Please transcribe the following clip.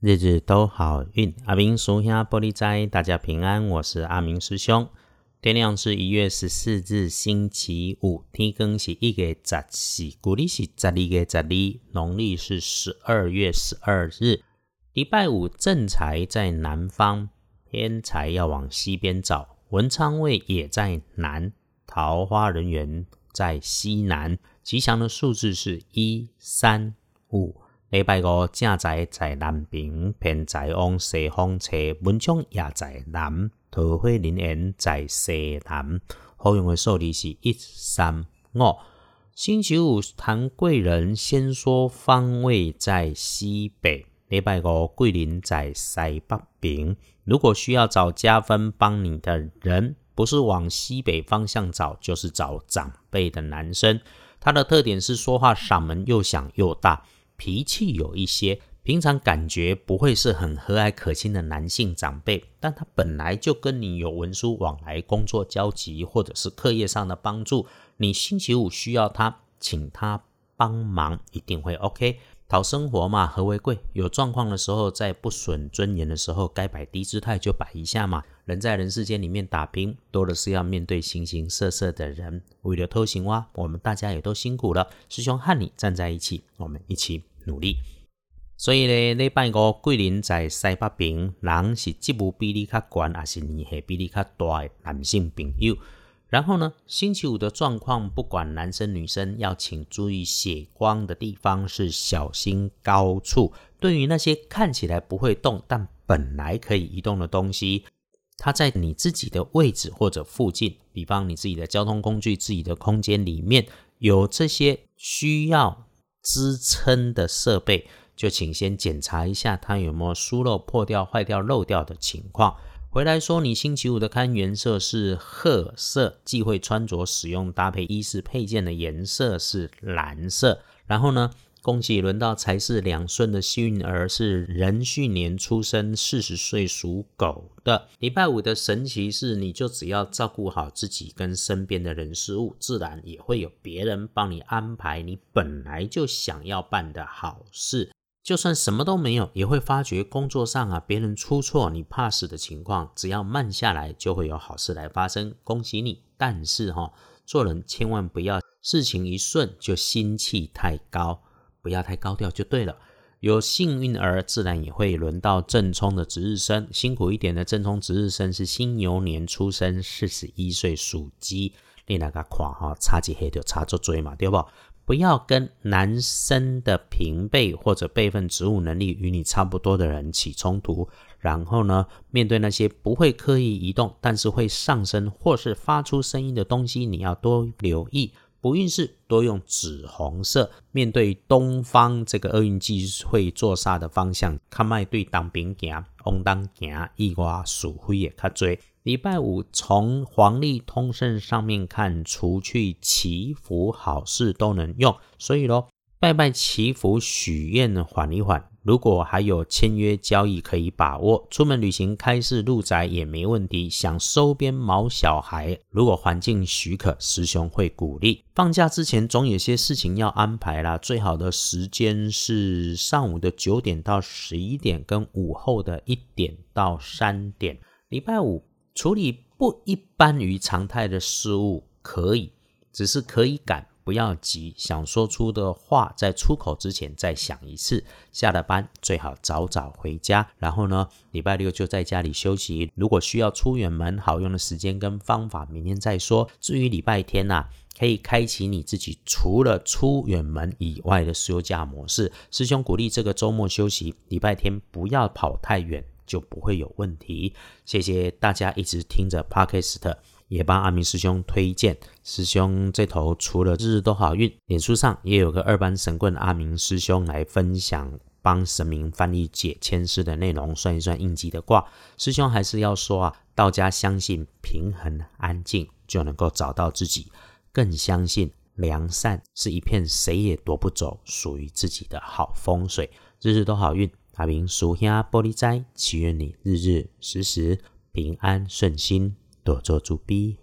日日都好运，阿明叔兄玻璃斋，大家平安。我是阿明师兄。天亮是一月十四日，星期五。天更是一月十四，古历是十二月十二，农历是十二月十二日。礼拜五正财在南方，偏财要往西边找。文昌位也在南，桃花人员在西南。吉祥的数字是一三五。礼拜五正在在南边，偏在往西方车，文昌也在南，桃花人缘在西南。好用的数字是一三五。星期五谈贵人，先说方位在西北。礼拜五桂林在西北边。如果需要找加分帮你的人，不是往西北方向找，就是找长辈的男生。他的特点是说话嗓门又响又大。脾气有一些，平常感觉不会是很和蔼可亲的男性长辈，但他本来就跟你有文书往来、工作交集，或者是课业上的帮助。你星期五需要他，请他帮忙，一定会 OK。讨生活嘛，和为贵。有状况的时候，在不损尊严的时候，该摆低姿态就摆一下嘛。人在人世间里面打拼，多的是要面对形形色色的人。为了偷行蛙，我们大家也都辛苦了。师兄和你站在一起，我们一起努力。所以呢，礼拜五桂林在西北边，人是职务比例较悬，还是年纪比例较大的男性朋友。然后呢，星期五的状况，不管男生女生，要请注意血光的地方是小心高处。对于那些看起来不会动，但本来可以移动的东西。它在你自己的位置或者附近，比方你自己的交通工具、自己的空间里面有这些需要支撑的设备，就请先检查一下它有没有疏漏、破掉、坏掉、漏掉的情况。回来说，你星期五的看颜色是褐色，忌讳穿着使用搭配衣饰配件的颜色是蓝色。然后呢？恭喜轮到财是两顺的幸运儿是壬戌年出生，四十岁属狗的。礼拜五的神奇是，你就只要照顾好自己跟身边的人事物，自然也会有别人帮你安排你本来就想要办的好事。就算什么都没有，也会发觉工作上啊别人出错你怕死的情况，只要慢下来，就会有好事来发生。恭喜你！但是哈，做人千万不要事情一顺就心气太高。不要太高调就对了。有幸运儿，自然也会轮到正冲的值日生。辛苦一点的正冲值日生是辛牛年出生，四十一岁属鸡。你那个看哈，差几黑就差着追嘛，对不？不要跟男生的平辈或者辈分、职务能力与你差不多的人起冲突。然后呢，面对那些不会刻意移动，但是会上升或是发出声音的东西，你要多留意。不运势多用紫红色，面对东方这个厄运忌会坐煞的方向，看卖对当兵行，往当行，意外属灰也较多。礼拜五从黄历通胜上面看，除去祈福好事都能用，所以咯，拜拜祈福许愿缓一缓。如果还有签约交易可以把握，出门旅行开市入宅也没问题。想收编毛小孩，如果环境许可，师兄会鼓励。放假之前总有些事情要安排啦，最好的时间是上午的九点到十一点，跟午后的一点到三点。礼拜五处理不一般于常态的事物可以，只是可以赶。不要急，想说出的话在出口之前再想一次。下了班最好早早回家，然后呢，礼拜六就在家里休息。如果需要出远门，好用的时间跟方法，明天再说。至于礼拜天呐，可以开启你自己除了出远门以外的休假模式。师兄鼓励这个周末休息，礼拜天不要跑太远，就不会有问题。谢谢大家一直听着 Podcast。也帮阿明师兄推荐，师兄这头除了日日都好运，脸书上也有个二班神棍阿明师兄来分享帮神明翻译解签师的内容，算一算应急的卦。师兄还是要说啊，道家相信平衡安静就能够找到自己，更相信良善是一片谁也夺不走属于自己的好风水。日日都好运，阿明属下玻璃斋，祈愿你日日时时平安顺心。多做主笔。